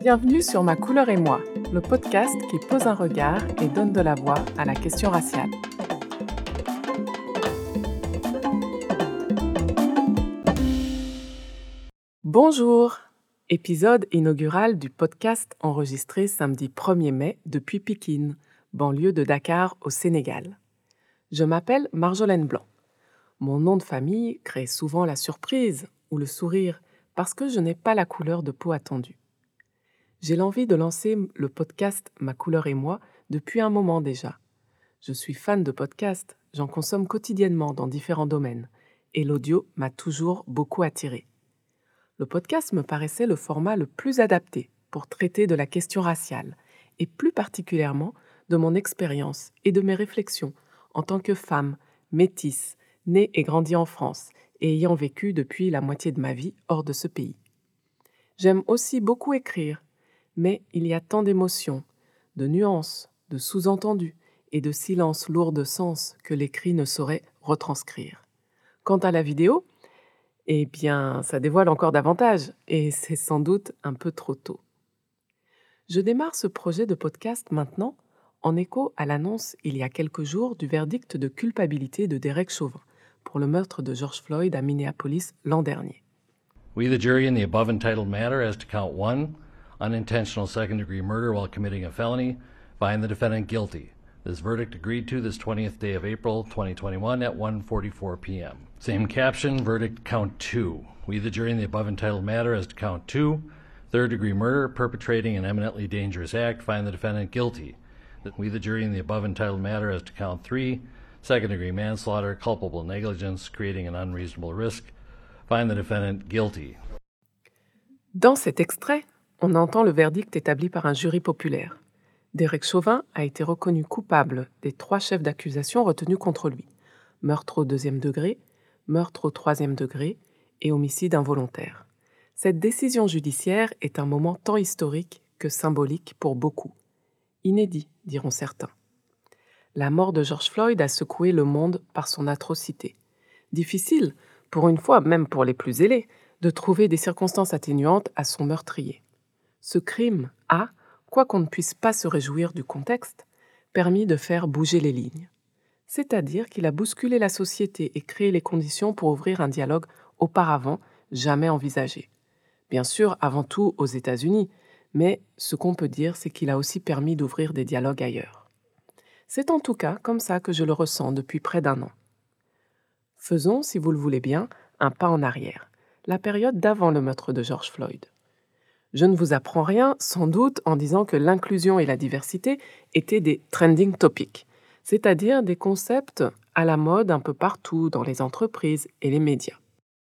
Bienvenue sur Ma couleur et moi, le podcast qui pose un regard et donne de la voix à la question raciale. Bonjour Épisode inaugural du podcast enregistré samedi 1er mai depuis Pékin, banlieue de Dakar au Sénégal. Je m'appelle Marjolaine Blanc. Mon nom de famille crée souvent la surprise ou le sourire parce que je n'ai pas la couleur de peau attendue. J'ai l'envie de lancer le podcast Ma couleur et moi depuis un moment déjà. Je suis fan de podcasts, j'en consomme quotidiennement dans différents domaines, et l'audio m'a toujours beaucoup attiré. Le podcast me paraissait le format le plus adapté pour traiter de la question raciale, et plus particulièrement de mon expérience et de mes réflexions en tant que femme, métisse, née et grandie en France, et ayant vécu depuis la moitié de ma vie hors de ce pays. J'aime aussi beaucoup écrire mais il y a tant d'émotions, de nuances, de sous-entendus et de silences lourds de sens que l'écrit ne saurait retranscrire. Quant à la vidéo, eh bien, ça dévoile encore davantage, et c'est sans doute un peu trop tôt. Je démarre ce projet de podcast maintenant en écho à l'annonce il y a quelques jours du verdict de culpabilité de Derek Chauvin pour le meurtre de George Floyd à Minneapolis l'an dernier. We, the jury, in the above entitled matter, as to count one, unintentional second degree murder while committing a felony, find the defendant guilty. This verdict agreed to this 20th day of April 2021 at 1:44 p.m. Same caption, verdict count 2. We the jury in the above entitled matter as to count 2, third degree murder perpetrating an eminently dangerous act, find the defendant guilty. We the jury in the above entitled matter as to count 3, second degree manslaughter, culpable negligence, creating an unreasonable risk, find the defendant guilty. Dans cet extrait, on entend le verdict établi par un jury populaire. Derek Chauvin a été reconnu coupable des trois chefs d'accusation retenus contre lui meurtre au deuxième degré, meurtre au troisième degré et homicide involontaire. Cette décision judiciaire est un moment tant historique que symbolique pour beaucoup. Inédit, diront certains. La mort de George Floyd a secoué le monde par son atrocité. Difficile, pour une fois même pour les plus zélés, de trouver des circonstances atténuantes à son meurtrier. Ce crime a, quoi qu'on ne puisse pas se réjouir du contexte, permis de faire bouger les lignes. C'est-à-dire qu'il a bousculé la société et créé les conditions pour ouvrir un dialogue auparavant jamais envisagé. Bien sûr, avant tout aux États-Unis, mais ce qu'on peut dire, c'est qu'il a aussi permis d'ouvrir des dialogues ailleurs. C'est en tout cas comme ça que je le ressens depuis près d'un an. Faisons, si vous le voulez bien, un pas en arrière, la période d'avant le meurtre de George Floyd. Je ne vous apprends rien, sans doute, en disant que l'inclusion et la diversité étaient des trending topics, c'est-à-dire des concepts à la mode un peu partout dans les entreprises et les médias.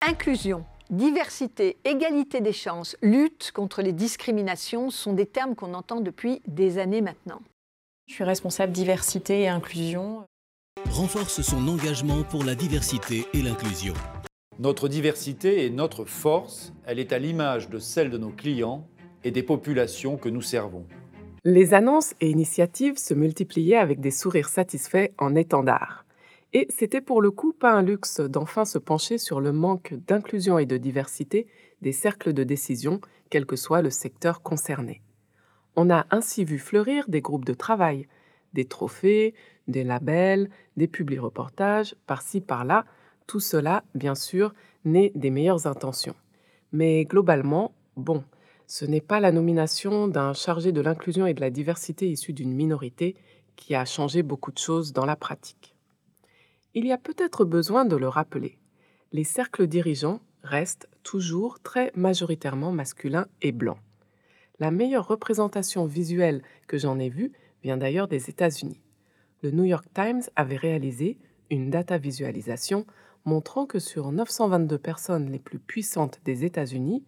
Inclusion, diversité, égalité des chances, lutte contre les discriminations sont des termes qu'on entend depuis des années maintenant. Je suis responsable diversité et inclusion. Renforce son engagement pour la diversité et l'inclusion. Notre diversité est notre force, elle est à l'image de celle de nos clients et des populations que nous servons. Les annonces et initiatives se multipliaient avec des sourires satisfaits en étendard. Et c'était pour le coup pas un luxe d'enfin se pencher sur le manque d'inclusion et de diversité des cercles de décision, quel que soit le secteur concerné. On a ainsi vu fleurir des groupes de travail, des trophées, des labels, des publi-reportages, par-ci par-là, tout cela, bien sûr, naît des meilleures intentions. Mais globalement, bon, ce n'est pas la nomination d'un chargé de l'inclusion et de la diversité issu d'une minorité qui a changé beaucoup de choses dans la pratique. Il y a peut-être besoin de le rappeler. Les cercles dirigeants restent toujours très majoritairement masculins et blancs. La meilleure représentation visuelle que j'en ai vue vient d'ailleurs des États-Unis. Le New York Times avait réalisé une data visualisation montrant que sur 922 personnes les plus puissantes des États-Unis,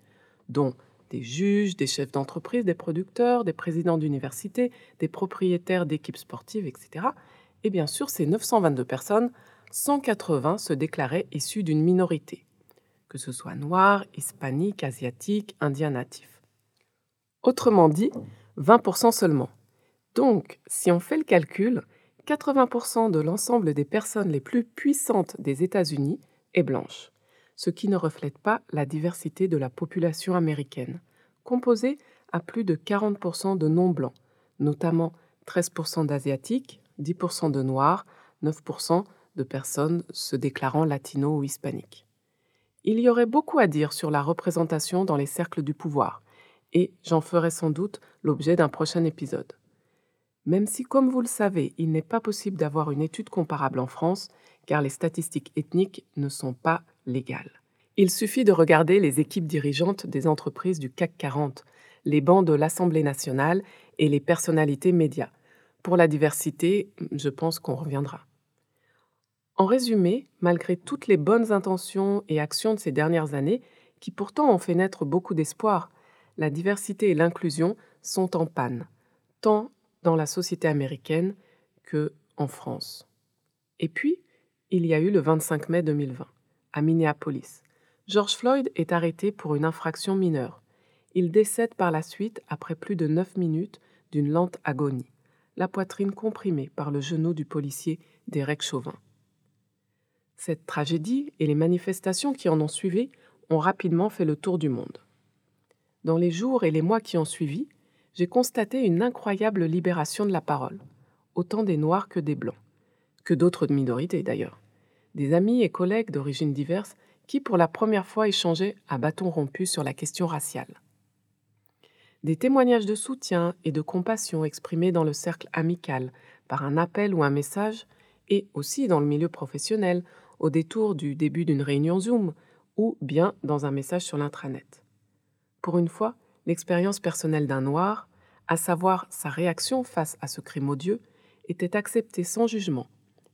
dont des juges, des chefs d'entreprise, des producteurs, des présidents d'université, des propriétaires d'équipes sportives, etc., et bien sûr, ces 922 personnes, 180 se déclaraient issues d'une minorité, que ce soit noir, hispanique, asiatique, indien natif. Autrement dit, 20% seulement. Donc, si on fait le calcul, 80% de l'ensemble des personnes les plus puissantes des États-Unis est blanche, ce qui ne reflète pas la diversité de la population américaine, composée à plus de 40% de non-blancs, notamment 13% d'asiatiques, 10% de noirs, 9% de personnes se déclarant latino ou hispaniques. Il y aurait beaucoup à dire sur la représentation dans les cercles du pouvoir, et j'en ferai sans doute l'objet d'un prochain épisode. Même si, comme vous le savez, il n'est pas possible d'avoir une étude comparable en France, car les statistiques ethniques ne sont pas légales. Il suffit de regarder les équipes dirigeantes des entreprises du CAC 40, les bancs de l'Assemblée nationale et les personnalités médias. Pour la diversité, je pense qu'on reviendra. En résumé, malgré toutes les bonnes intentions et actions de ces dernières années, qui pourtant ont fait naître beaucoup d'espoir, la diversité et l'inclusion sont en panne, tant dans la société américaine que en France. Et puis, il y a eu le 25 mai 2020, à Minneapolis. George Floyd est arrêté pour une infraction mineure. Il décède par la suite après plus de 9 minutes d'une lente agonie, la poitrine comprimée par le genou du policier Derek Chauvin. Cette tragédie et les manifestations qui en ont suivi ont rapidement fait le tour du monde. Dans les jours et les mois qui ont suivi, j'ai constaté une incroyable libération de la parole, autant des Noirs que des Blancs, que d'autres minorités d'ailleurs, des amis et collègues d'origines diverses qui pour la première fois échangeaient à bâton rompu sur la question raciale. Des témoignages de soutien et de compassion exprimés dans le cercle amical par un appel ou un message, et aussi dans le milieu professionnel, au détour du début d'une réunion Zoom, ou bien dans un message sur l'intranet. Pour une fois, l'expérience personnelle d'un noir, à savoir sa réaction face à ce crime odieux, était acceptée sans jugement,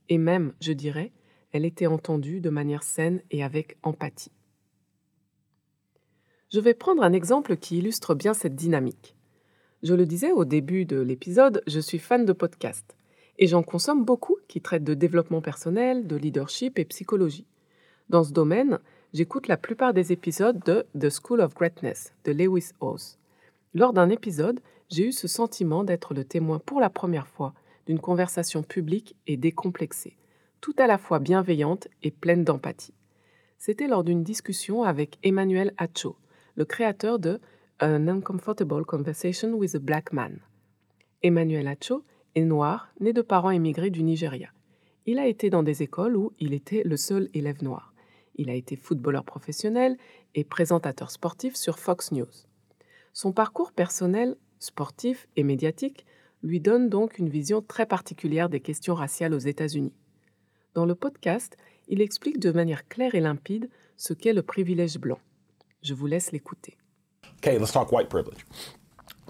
et même, je dirais, elle était entendue de manière saine et avec empathie. Je vais prendre un exemple qui illustre bien cette dynamique. Je le disais au début de l'épisode, je suis fan de podcasts, et j'en consomme beaucoup qui traitent de développement personnel, de leadership et psychologie. Dans ce domaine, j'écoute la plupart des épisodes de The School of Greatness de Lewis Howes. Lors d'un épisode, j'ai eu ce sentiment d'être le témoin pour la première fois d'une conversation publique et décomplexée, tout à la fois bienveillante et pleine d'empathie. C'était lors d'une discussion avec Emmanuel Acho, le créateur de An Uncomfortable Conversation with a Black Man. Emmanuel Acho noir, né de parents émigrés du Nigeria. Il a été dans des écoles où il était le seul élève noir. Il a été footballeur professionnel et présentateur sportif sur Fox News. Son parcours personnel, sportif et médiatique lui donne donc une vision très particulière des questions raciales aux États-Unis. Dans le podcast, il explique de manière claire et limpide ce qu'est le privilège blanc. Je vous laisse l'écouter. Okay, let's talk white privilege.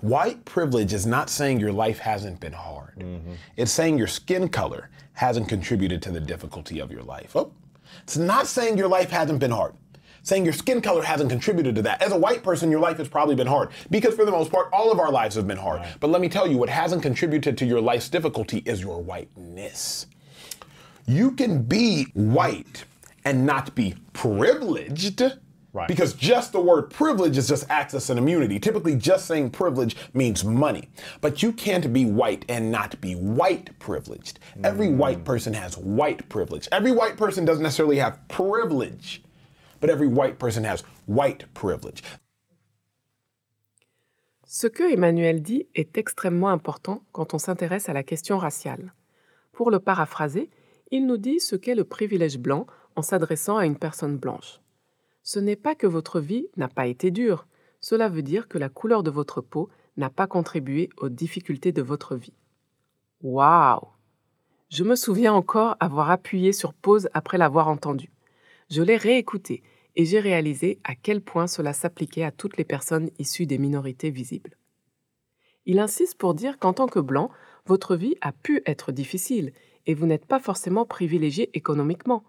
White privilege is not saying your life hasn't been hard. Mm-hmm. It's saying your skin color hasn't contributed to the difficulty of your life. Oh, It's not saying your life hasn't been hard. Saying your skin color hasn't contributed to that. As a white person, your life has probably been hard because, for the most part, all of our lives have been hard. But let me tell you, what hasn't contributed to your life's difficulty is your whiteness. You can be white and not be privileged. Right. Because just the word privilege is just access and immunity. Typically, just saying privilege means money. But you can't be white and not be white privileged. Every white person has white privilege. Every white person doesn't necessarily have privilege, but every white person has white privilege. Ce que Emmanuel dit est extrêmement important quand on s'intéresse à la question raciale. Pour le paraphraser, il nous dit ce qu'est le privilège blanc en s'adressant à une personne blanche. Ce n'est pas que votre vie n'a pas été dure, cela veut dire que la couleur de votre peau n'a pas contribué aux difficultés de votre vie. Waouh Je me souviens encore avoir appuyé sur pause après l'avoir entendu. Je l'ai réécouté et j'ai réalisé à quel point cela s'appliquait à toutes les personnes issues des minorités visibles. Il insiste pour dire qu'en tant que blanc, votre vie a pu être difficile et vous n'êtes pas forcément privilégié économiquement,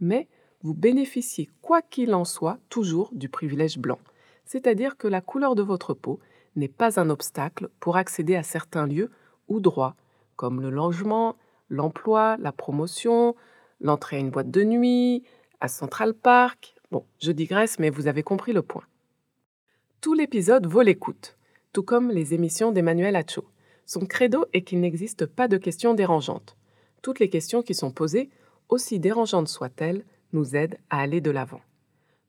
mais vous bénéficiez, quoi qu'il en soit, toujours du privilège blanc, c'est-à-dire que la couleur de votre peau n'est pas un obstacle pour accéder à certains lieux ou droits, comme le logement, l'emploi, la promotion, l'entrée à une boîte de nuit, à Central Park. Bon, je digresse, mais vous avez compris le point. Tout l'épisode vaut l'écoute, tout comme les émissions d'Emmanuel Acho. Son credo est qu'il n'existe pas de questions dérangeantes. Toutes les questions qui sont posées, aussi dérangeantes soient-elles, nous aident à aller de l'avant.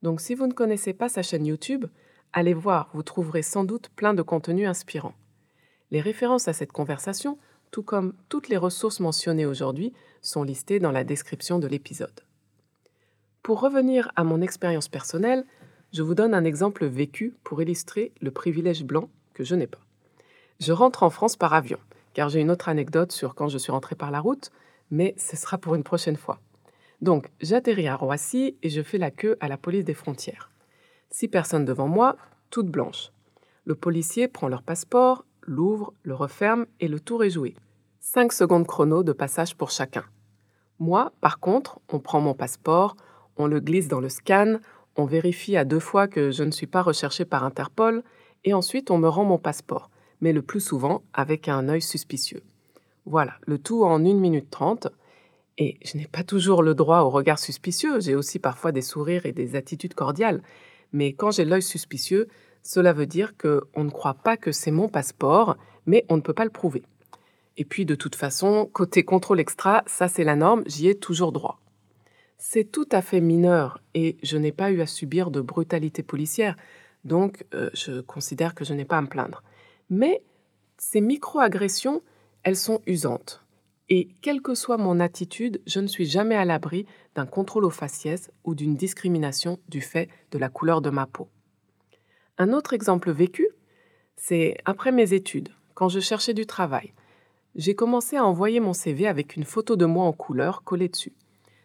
Donc si vous ne connaissez pas sa chaîne YouTube, allez voir, vous trouverez sans doute plein de contenus inspirants. Les références à cette conversation, tout comme toutes les ressources mentionnées aujourd'hui, sont listées dans la description de l'épisode. Pour revenir à mon expérience personnelle, je vous donne un exemple vécu pour illustrer le privilège blanc que je n'ai pas. Je rentre en France par avion, car j'ai une autre anecdote sur quand je suis rentrée par la route, mais ce sera pour une prochaine fois. Donc, j'atterris à Roissy et je fais la queue à la police des frontières. Six personnes devant moi, toutes blanches. Le policier prend leur passeport, l'ouvre, le referme et le tour est joué. Cinq secondes chrono de passage pour chacun. Moi, par contre, on prend mon passeport, on le glisse dans le scan, on vérifie à deux fois que je ne suis pas recherché par Interpol, et ensuite on me rend mon passeport, mais le plus souvent avec un œil suspicieux. Voilà, le tout en 1 minute 30. Et je n'ai pas toujours le droit au regard suspicieux, j'ai aussi parfois des sourires et des attitudes cordiales. Mais quand j'ai l'œil suspicieux, cela veut dire qu'on ne croit pas que c'est mon passeport, mais on ne peut pas le prouver. Et puis de toute façon, côté contrôle extra, ça c'est la norme, j'y ai toujours droit. C'est tout à fait mineur et je n'ai pas eu à subir de brutalité policière, donc euh, je considère que je n'ai pas à me plaindre. Mais ces micro-agressions, elles sont usantes. Et quelle que soit mon attitude, je ne suis jamais à l'abri d'un contrôle au faciès ou d'une discrimination du fait de la couleur de ma peau. Un autre exemple vécu, c'est après mes études, quand je cherchais du travail. J'ai commencé à envoyer mon CV avec une photo de moi en couleur collée dessus.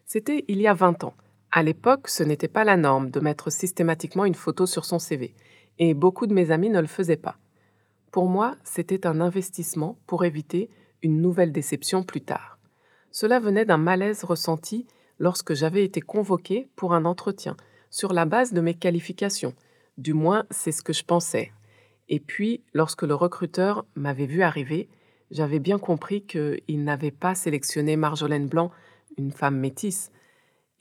C'était il y a 20 ans. À l'époque, ce n'était pas la norme de mettre systématiquement une photo sur son CV, et beaucoup de mes amis ne le faisaient pas. Pour moi, c'était un investissement pour éviter une nouvelle déception plus tard. Cela venait d'un malaise ressenti lorsque j'avais été convoqué pour un entretien, sur la base de mes qualifications. Du moins, c'est ce que je pensais. Et puis, lorsque le recruteur m'avait vu arriver, j'avais bien compris qu'il n'avait pas sélectionné Marjolaine Blanc une femme métisse,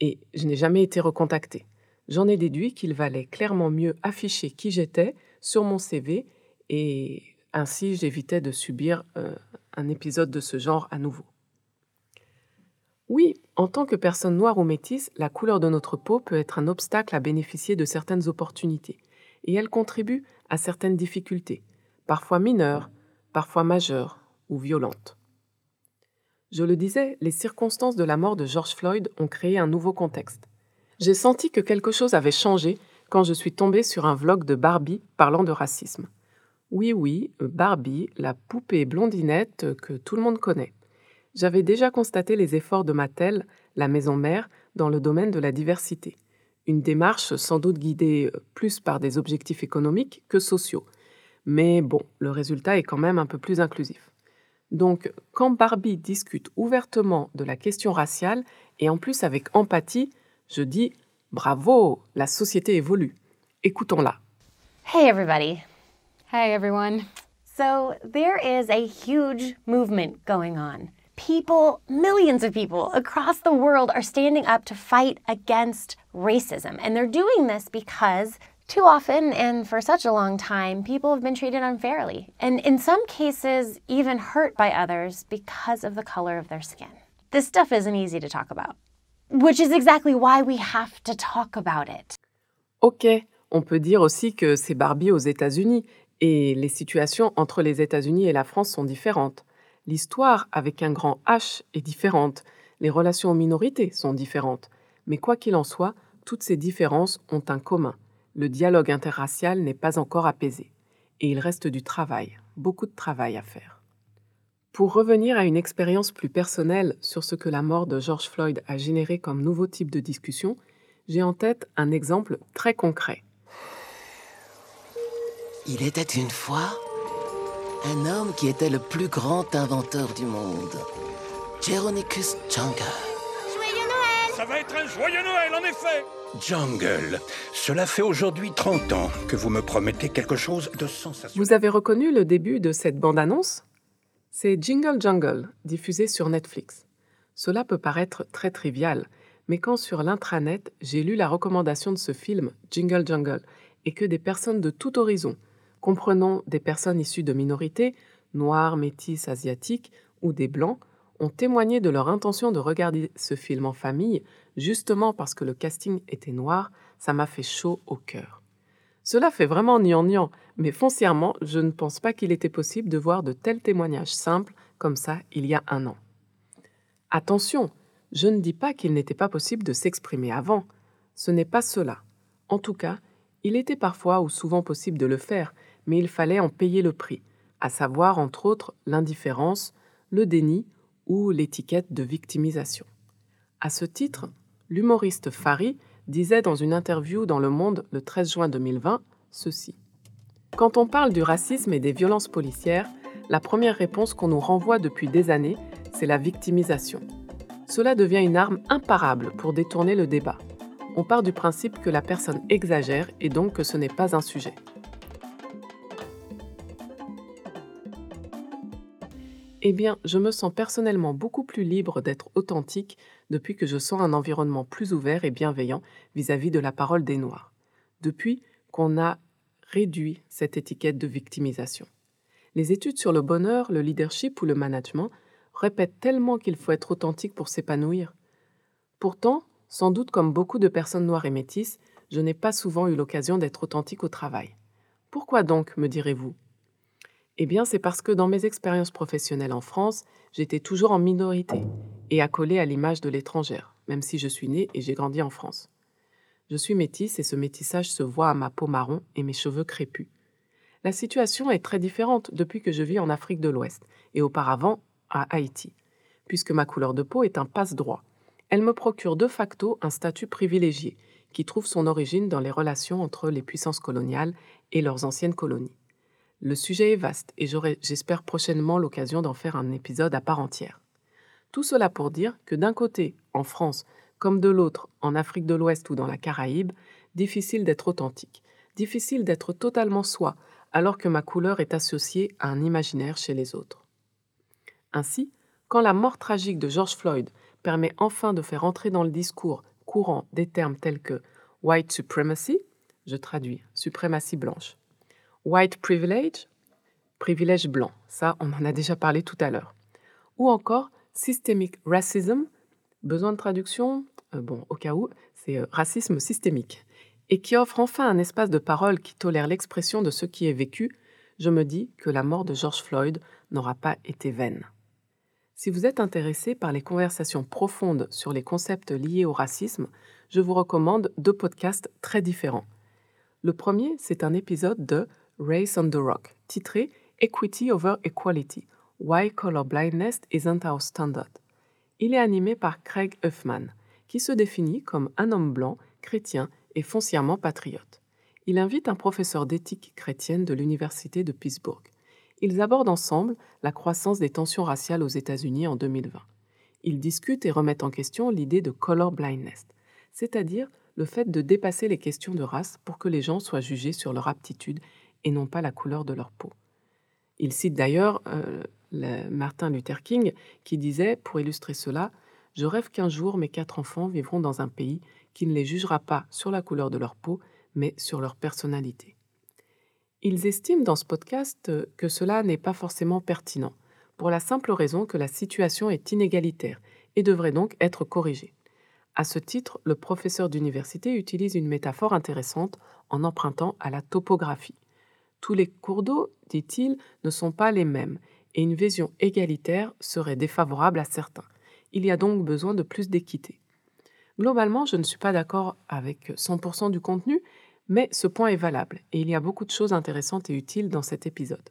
et je n'ai jamais été recontactée. J'en ai déduit qu'il valait clairement mieux afficher qui j'étais sur mon CV, et ainsi j'évitais de subir euh, un épisode de ce genre à nouveau. Oui, en tant que personne noire ou métisse, la couleur de notre peau peut être un obstacle à bénéficier de certaines opportunités, et elle contribue à certaines difficultés, parfois mineures, parfois majeures ou violentes. Je le disais, les circonstances de la mort de George Floyd ont créé un nouveau contexte. J'ai senti que quelque chose avait changé quand je suis tombée sur un vlog de Barbie parlant de racisme. Oui, oui, Barbie, la poupée blondinette que tout le monde connaît. J'avais déjà constaté les efforts de Mattel, la maison mère, dans le domaine de la diversité. Une démarche sans doute guidée plus par des objectifs économiques que sociaux. Mais bon, le résultat est quand même un peu plus inclusif. Donc, quand Barbie discute ouvertement de la question raciale, et en plus avec empathie, je dis bravo, la société évolue. Écoutons-la. Hey everybody. Hi everyone. So, there is a huge movement going on. People, millions of people across the world are standing up to fight against racism. And they're doing this because too often and for such a long time, people have been treated unfairly, and in some cases, even hurt by others because of the color of their skin. This stuff isn't easy to talk about, which is exactly why we have to talk about it. Ok, on peut dire aussi que c'est Barbie aux États-Unis, et les situations entre les États-Unis et la France sont différentes. L'histoire avec un grand H est différente, les relations aux minorités sont différentes, mais quoi qu'il en soit, toutes ces différences ont un commun le dialogue interracial n'est pas encore apaisé et il reste du travail, beaucoup de travail à faire. Pour revenir à une expérience plus personnelle sur ce que la mort de George Floyd a généré comme nouveau type de discussion, j'ai en tête un exemple très concret. Il était une fois un homme qui était le plus grand inventeur du monde, Jeronicus Jungle. Joyeux Noël Ça va être un joyeux Noël, en effet Jungle, cela fait aujourd'hui 30 ans que vous me promettez quelque chose de sensationnel. Vous avez reconnu le début de cette bande-annonce? C'est Jingle Jungle, diffusé sur Netflix. Cela peut paraître très trivial, mais quand sur l'intranet, j'ai lu la recommandation de ce film, Jingle Jungle, et que des personnes de tout horizon, comprenant des personnes issues de minorités, noires, métisses, asiatiques ou des blancs, ont témoigné de leur intention de regarder ce film en famille, justement parce que le casting était noir, ça m'a fait chaud au cœur. Cela fait vraiment niant mais foncièrement, je ne pense pas qu'il était possible de voir de tels témoignages simples comme ça il y a un an. Attention, je ne dis pas qu'il n'était pas possible de s'exprimer avant. Ce n'est pas cela. En tout cas, il était parfois ou souvent possible de le faire, mais il fallait en payer le prix, à savoir entre autres l'indifférence, le déni ou l'étiquette de victimisation. À ce titre, l'humoriste Fari disait dans une interview dans Le Monde le 13 juin 2020 ceci. Quand on parle du racisme et des violences policières, la première réponse qu'on nous renvoie depuis des années, c'est la victimisation. Cela devient une arme imparable pour détourner le débat. On part du principe que la personne exagère et donc que ce n'est pas un sujet. Eh bien, je me sens personnellement beaucoup plus libre d'être authentique depuis que je sens un environnement plus ouvert et bienveillant vis-à-vis de la parole des Noirs. Depuis qu'on a réduit cette étiquette de victimisation. Les études sur le bonheur, le leadership ou le management répètent tellement qu'il faut être authentique pour s'épanouir. Pourtant, sans doute comme beaucoup de personnes noires et métisses, je n'ai pas souvent eu l'occasion d'être authentique au travail. Pourquoi donc, me direz-vous? Eh bien, c'est parce que dans mes expériences professionnelles en France, j'étais toujours en minorité et accolée à l'image de l'étrangère, même si je suis née et j'ai grandi en France. Je suis métisse et ce métissage se voit à ma peau marron et mes cheveux crépus. La situation est très différente depuis que je vis en Afrique de l'Ouest et auparavant à Haïti, puisque ma couleur de peau est un passe-droit. Elle me procure de facto un statut privilégié qui trouve son origine dans les relations entre les puissances coloniales et leurs anciennes colonies. Le sujet est vaste et j'aurai, j'espère, prochainement l'occasion d'en faire un épisode à part entière. Tout cela pour dire que d'un côté, en France, comme de l'autre, en Afrique de l'Ouest ou dans la Caraïbe, difficile d'être authentique, difficile d'être totalement soi, alors que ma couleur est associée à un imaginaire chez les autres. Ainsi, quand la mort tragique de George Floyd permet enfin de faire entrer dans le discours courant des termes tels que white supremacy, je traduis, suprématie blanche, White privilege, privilège blanc, ça on en a déjà parlé tout à l'heure. Ou encore systemic racism, besoin de traduction, euh, bon au cas où, c'est euh, racisme systémique, et qui offre enfin un espace de parole qui tolère l'expression de ce qui est vécu, je me dis que la mort de George Floyd n'aura pas été vaine. Si vous êtes intéressé par les conversations profondes sur les concepts liés au racisme, je vous recommande deux podcasts très différents. Le premier, c'est un épisode de Race on the Rock, titré Equity over Equality Why Color Blindness Isn't Our Standard. Il est animé par Craig Huffman, qui se définit comme un homme blanc, chrétien et foncièrement patriote. Il invite un professeur d'éthique chrétienne de l'Université de Pittsburgh. Ils abordent ensemble la croissance des tensions raciales aux États-Unis en 2020. Ils discutent et remettent en question l'idée de color blindness, c'est-à-dire le fait de dépasser les questions de race pour que les gens soient jugés sur leur aptitude et non pas la couleur de leur peau. Il cite d'ailleurs euh, Martin Luther King qui disait, pour illustrer cela, Je rêve qu'un jour mes quatre enfants vivront dans un pays qui ne les jugera pas sur la couleur de leur peau, mais sur leur personnalité. Ils estiment dans ce podcast que cela n'est pas forcément pertinent, pour la simple raison que la situation est inégalitaire et devrait donc être corrigée. À ce titre, le professeur d'université utilise une métaphore intéressante en empruntant à la topographie. Tous les cours d'eau, dit-il, ne sont pas les mêmes, et une vision égalitaire serait défavorable à certains. Il y a donc besoin de plus d'équité. Globalement, je ne suis pas d'accord avec 100% du contenu, mais ce point est valable, et il y a beaucoup de choses intéressantes et utiles dans cet épisode.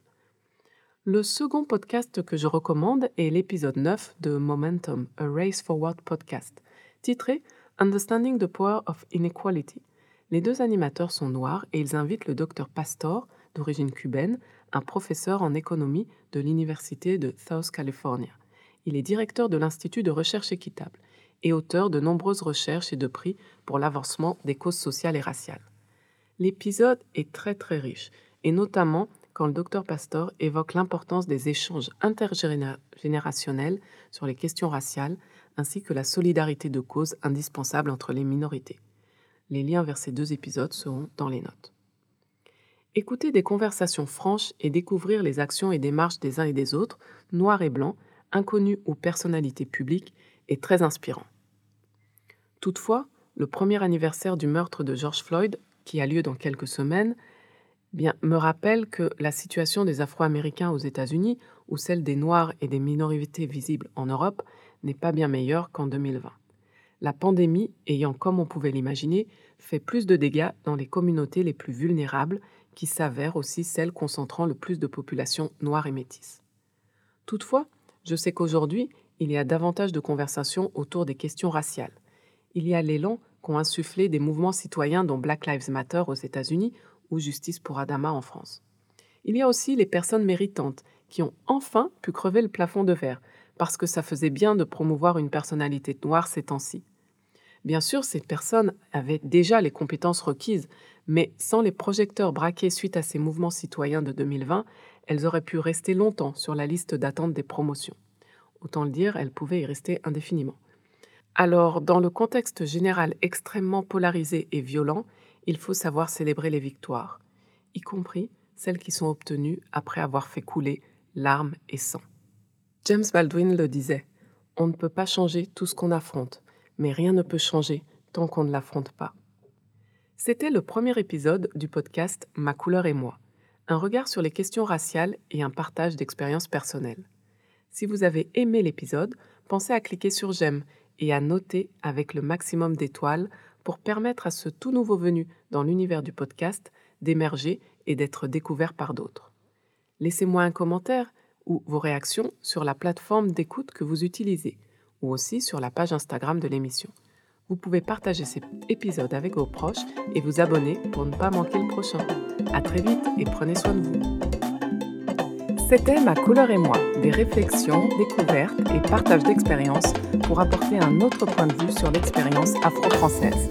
Le second podcast que je recommande est l'épisode 9 de Momentum, A Race Forward podcast, titré Understanding the Power of Inequality. Les deux animateurs sont noirs et ils invitent le docteur Pastor, d'origine cubaine, un professeur en économie de l'Université de South California. Il est directeur de l'Institut de recherche équitable et auteur de nombreuses recherches et de prix pour l'avancement des causes sociales et raciales. L'épisode est très très riche, et notamment quand le docteur Pastor évoque l'importance des échanges intergénérationnels sur les questions raciales, ainsi que la solidarité de cause indispensable entre les minorités. Les liens vers ces deux épisodes seront dans les notes. Écouter des conversations franches et découvrir les actions et démarches des uns et des autres, noirs et blancs, inconnus ou personnalités publiques est très inspirant. Toutefois, le premier anniversaire du meurtre de George Floyd, qui a lieu dans quelques semaines, bien, me rappelle que la situation des Afro-Américains aux États-Unis ou celle des Noirs et des minorités visibles en Europe n'est pas bien meilleure qu'en 2020. La pandémie ayant, comme on pouvait l'imaginer, fait plus de dégâts dans les communautés les plus vulnérables, qui s'avèrent aussi celles concentrant le plus de populations noires et métisses. Toutefois, je sais qu'aujourd'hui, il y a davantage de conversations autour des questions raciales. Il y a l'élan qu'ont insufflé des mouvements citoyens dont Black Lives Matter aux États-Unis ou Justice pour Adama en France. Il y a aussi les personnes méritantes qui ont enfin pu crever le plafond de verre, parce que ça faisait bien de promouvoir une personnalité noire ces temps-ci. Bien sûr, ces personnes avaient déjà les compétences requises, mais sans les projecteurs braqués suite à ces mouvements citoyens de 2020, elles auraient pu rester longtemps sur la liste d'attente des promotions. Autant le dire, elles pouvaient y rester indéfiniment. Alors, dans le contexte général extrêmement polarisé et violent, il faut savoir célébrer les victoires, y compris celles qui sont obtenues après avoir fait couler larmes et sang. James Baldwin le disait, on ne peut pas changer tout ce qu'on affronte, mais rien ne peut changer tant qu'on ne l'affronte pas. C'était le premier épisode du podcast Ma couleur et moi, un regard sur les questions raciales et un partage d'expériences personnelles. Si vous avez aimé l'épisode, pensez à cliquer sur j'aime et à noter avec le maximum d'étoiles pour permettre à ce tout nouveau venu dans l'univers du podcast d'émerger et d'être découvert par d'autres. Laissez-moi un commentaire ou vos réactions sur la plateforme d'écoute que vous utilisez ou aussi sur la page Instagram de l'émission. Vous pouvez partager cet épisode avec vos proches et vous abonner pour ne pas manquer le prochain. À très vite et prenez soin de vous. C'était Ma couleur et moi, des réflexions, découvertes et partage d'expériences pour apporter un autre point de vue sur l'expérience afro-française.